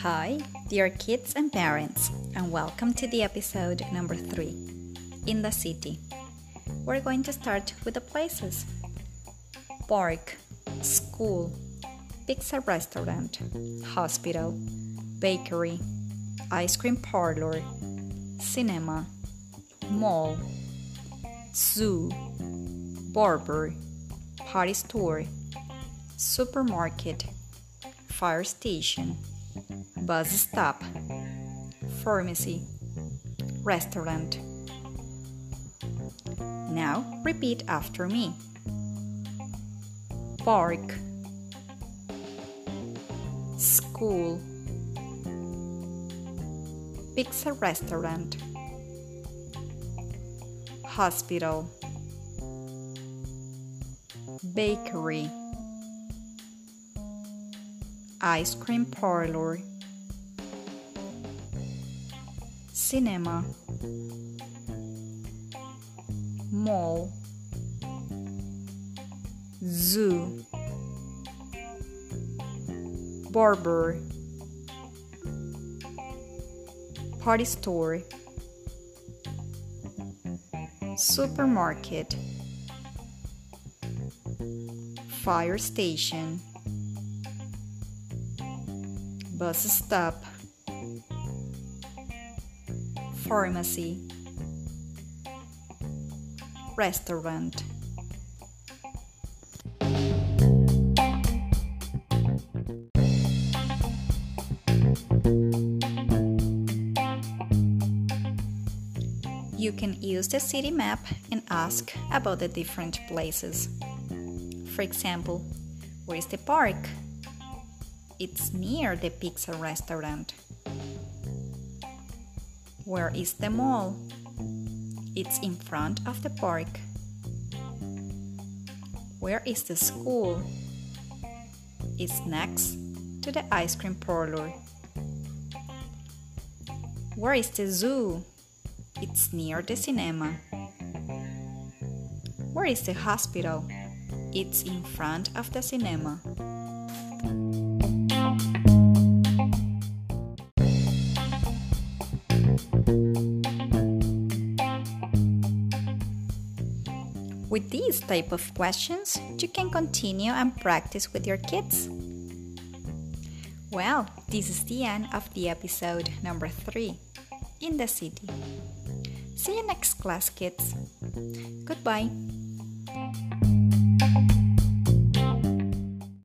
Hi, dear kids and parents, and welcome to the episode number three in the city. We're going to start with the places park, school, pizza restaurant, hospital, bakery, ice cream parlor, cinema, mall, zoo, barber, party store, supermarket, fire station, bus stop, pharmacy, restaurant. Now repeat after me. Park, school, pizza restaurant, hospital, bakery, ice cream parlor, cinema, mall, zoo, barber, party store, supermarket, fire station, bus stop, pharmacy, restaurant. You can use the city map and ask about the different places. For example, where is the park? It's near the pizza restaurant. Where is the mall? It's in front of the park. Where is the school? It's next to the ice cream parlor. Where is the zoo? It's near the cinema. Where is the hospital? It's in front of the cinema. With these type of questions, you can continue and practice with your kids. Well, this is the end of the episode number 3 in the city. See you next class, kids. Goodbye.